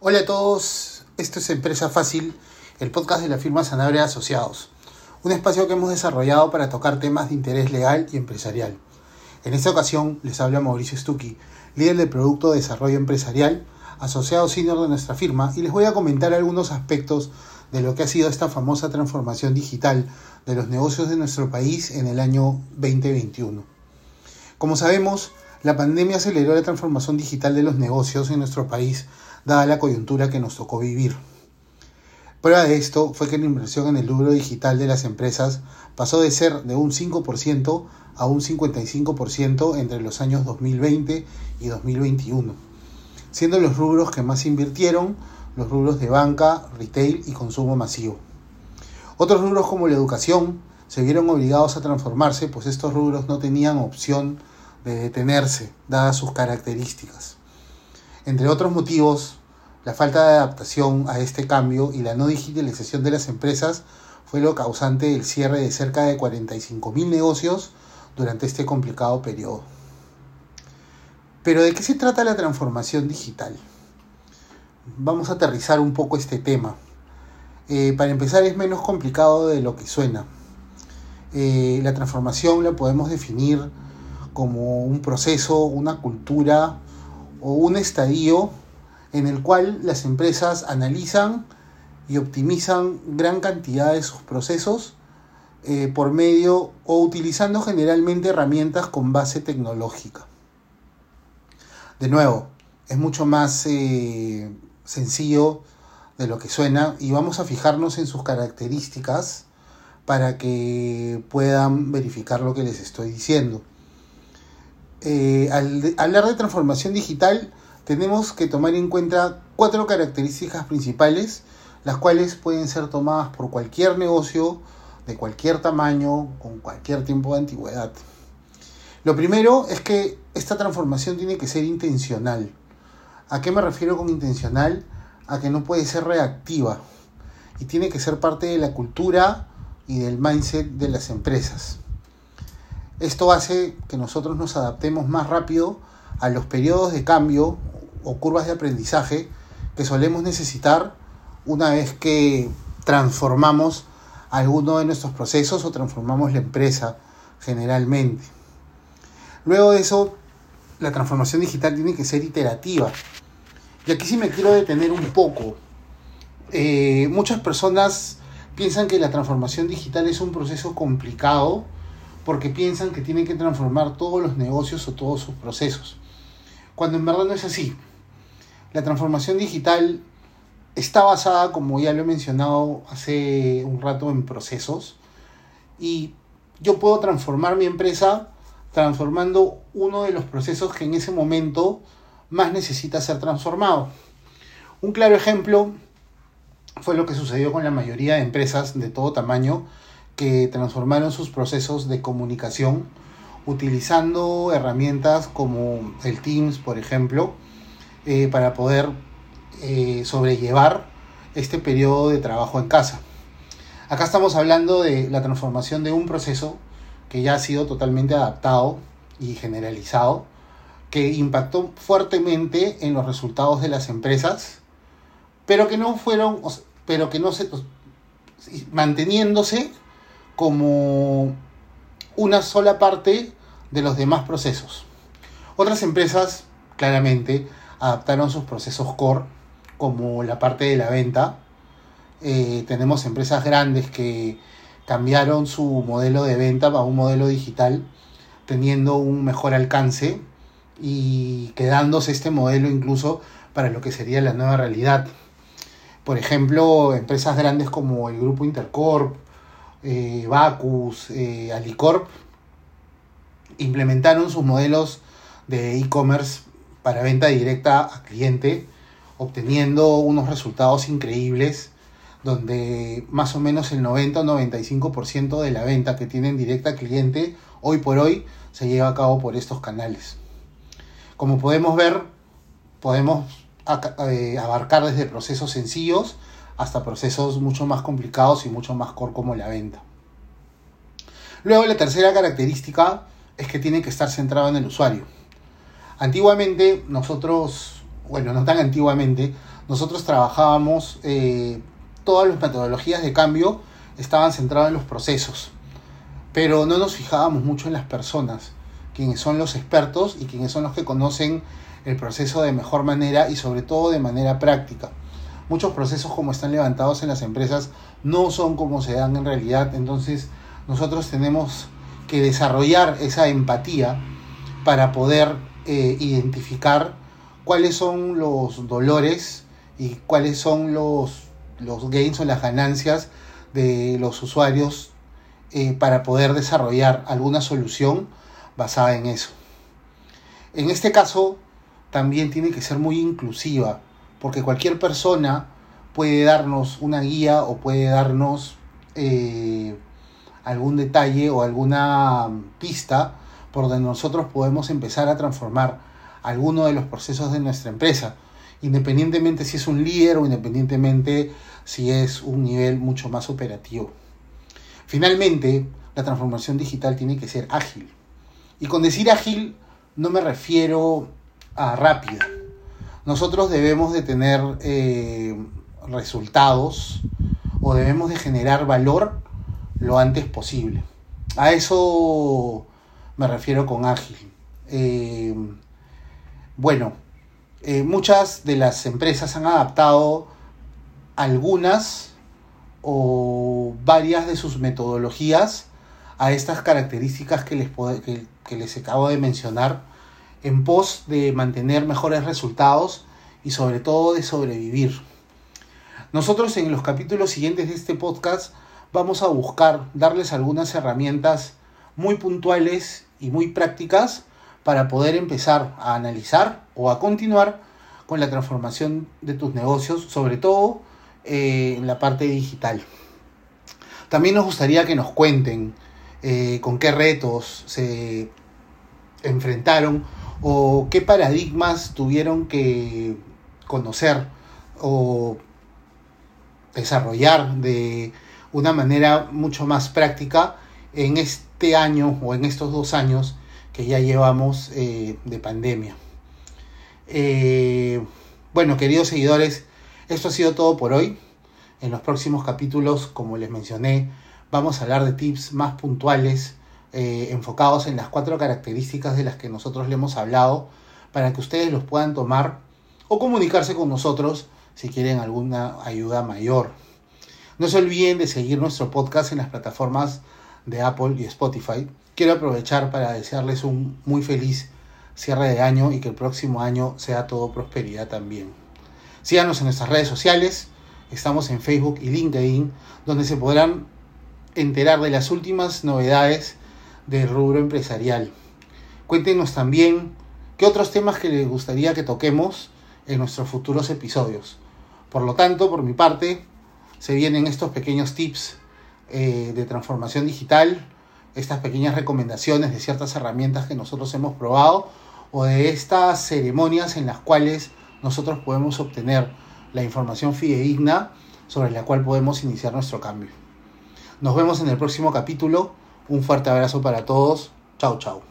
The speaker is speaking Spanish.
Hola a todos, esto es Empresa Fácil, el podcast de la firma Sanabria Asociados, un espacio que hemos desarrollado para tocar temas de interés legal y empresarial. En esta ocasión les habla Mauricio Stucchi, líder del Producto de Desarrollo Empresarial, asociado senior de nuestra firma, y les voy a comentar algunos aspectos de lo que ha sido esta famosa transformación digital de los negocios de nuestro país en el año 2021. Como sabemos, la pandemia aceleró la transformación digital de los negocios en nuestro país, dada la coyuntura que nos tocó vivir. Prueba de esto fue que la inversión en el rubro digital de las empresas pasó de ser de un 5% a un 55% entre los años 2020 y 2021, siendo los rubros que más invirtieron los rubros de banca, retail y consumo masivo. Otros rubros como la educación se vieron obligados a transformarse, pues estos rubros no tenían opción de detenerse, dadas sus características. Entre otros motivos, la falta de adaptación a este cambio y la no digitalización de las empresas fue lo causante del cierre de cerca de 45.000 negocios durante este complicado periodo. Pero ¿de qué se trata la transformación digital? Vamos a aterrizar un poco este tema. Eh, para empezar es menos complicado de lo que suena. Eh, la transformación la podemos definir como un proceso, una cultura o un estadio en el cual las empresas analizan y optimizan gran cantidad de sus procesos eh, por medio o utilizando generalmente herramientas con base tecnológica. De nuevo, es mucho más eh, sencillo de lo que suena y vamos a fijarnos en sus características para que puedan verificar lo que les estoy diciendo. Eh, al hablar de transformación digital, tenemos que tomar en cuenta cuatro características principales, las cuales pueden ser tomadas por cualquier negocio de cualquier tamaño, con cualquier tiempo de antigüedad. Lo primero es que esta transformación tiene que ser intencional. ¿A qué me refiero con intencional? A que no puede ser reactiva y tiene que ser parte de la cultura y del mindset de las empresas. Esto hace que nosotros nos adaptemos más rápido a los periodos de cambio o curvas de aprendizaje que solemos necesitar una vez que transformamos alguno de nuestros procesos o transformamos la empresa generalmente. Luego de eso, la transformación digital tiene que ser iterativa. Y aquí sí me quiero detener un poco. Eh, muchas personas piensan que la transformación digital es un proceso complicado porque piensan que tienen que transformar todos los negocios o todos sus procesos, cuando en verdad no es así. La transformación digital está basada, como ya lo he mencionado hace un rato, en procesos y yo puedo transformar mi empresa transformando uno de los procesos que en ese momento más necesita ser transformado. Un claro ejemplo fue lo que sucedió con la mayoría de empresas de todo tamaño que transformaron sus procesos de comunicación utilizando herramientas como el Teams, por ejemplo, eh, para poder eh, sobrellevar este periodo de trabajo en casa. Acá estamos hablando de la transformación de un proceso que ya ha sido totalmente adaptado y generalizado, que impactó fuertemente en los resultados de las empresas, pero que no fueron, pero que no se, manteniéndose como una sola parte de los demás procesos. Otras empresas, claramente, adaptaron sus procesos core, como la parte de la venta. Eh, tenemos empresas grandes que cambiaron su modelo de venta a un modelo digital, teniendo un mejor alcance y quedándose este modelo incluso para lo que sería la nueva realidad. Por ejemplo, empresas grandes como el grupo Intercorp, eh, Bacus, eh, Alicorp, implementaron sus modelos de e-commerce para venta directa a cliente, obteniendo unos resultados increíbles, donde más o menos el 90 o 95% de la venta que tienen directa a cliente hoy por hoy se lleva a cabo por estos canales. Como podemos ver, podemos eh, abarcar desde procesos sencillos hasta procesos mucho más complicados y mucho más core como la venta. Luego la tercera característica es que tiene que estar centrado en el usuario. Antiguamente nosotros, bueno, no tan antiguamente, nosotros trabajábamos, eh, todas las metodologías de cambio estaban centradas en los procesos, pero no nos fijábamos mucho en las personas, quienes son los expertos y quienes son los que conocen el proceso de mejor manera y sobre todo de manera práctica. Muchos procesos como están levantados en las empresas no son como se dan en realidad, entonces nosotros tenemos que desarrollar esa empatía para poder eh, identificar cuáles son los dolores y cuáles son los, los gains o las ganancias de los usuarios eh, para poder desarrollar alguna solución basada en eso. En este caso, también tiene que ser muy inclusiva, porque cualquier persona puede darnos una guía o puede darnos eh, algún detalle o alguna pista por donde nosotros podemos empezar a transformar alguno de los procesos de nuestra empresa, independientemente si es un líder o independientemente si es un nivel mucho más operativo. Finalmente, la transformación digital tiene que ser ágil. Y con decir ágil no me refiero a rápida. Nosotros debemos de tener eh, resultados o debemos de generar valor lo antes posible. A eso me refiero con ágil. Eh, bueno, eh, muchas de las empresas han adaptado algunas o varias de sus metodologías a estas características que les, que, que les acabo de mencionar en pos de mantener mejores resultados y sobre todo de sobrevivir. Nosotros en los capítulos siguientes de este podcast vamos a buscar darles algunas herramientas muy puntuales y muy prácticas para poder empezar a analizar o a continuar con la transformación de tus negocios, sobre todo eh, en la parte digital. También nos gustaría que nos cuenten eh, con qué retos se enfrentaron o qué paradigmas tuvieron que conocer o desarrollar de una manera mucho más práctica en este año o en estos dos años que ya llevamos eh, de pandemia. Eh, bueno, queridos seguidores, esto ha sido todo por hoy. En los próximos capítulos, como les mencioné, vamos a hablar de tips más puntuales eh, enfocados en las cuatro características de las que nosotros le hemos hablado para que ustedes los puedan tomar o comunicarse con nosotros si quieren alguna ayuda mayor. No se olviden de seguir nuestro podcast en las plataformas de Apple y Spotify. Quiero aprovechar para desearles un muy feliz cierre de año y que el próximo año sea todo prosperidad también. Síganos en nuestras redes sociales. Estamos en Facebook y LinkedIn, donde se podrán enterar de las últimas novedades del rubro empresarial. Cuéntenos también qué otros temas que les gustaría que toquemos en nuestros futuros episodios. Por lo tanto, por mi parte, se vienen estos pequeños tips eh, de transformación digital, estas pequeñas recomendaciones de ciertas herramientas que nosotros hemos probado o de estas ceremonias en las cuales nosotros podemos obtener la información fidedigna sobre la cual podemos iniciar nuestro cambio. Nos vemos en el próximo capítulo. Un fuerte abrazo para todos. Chao, chao.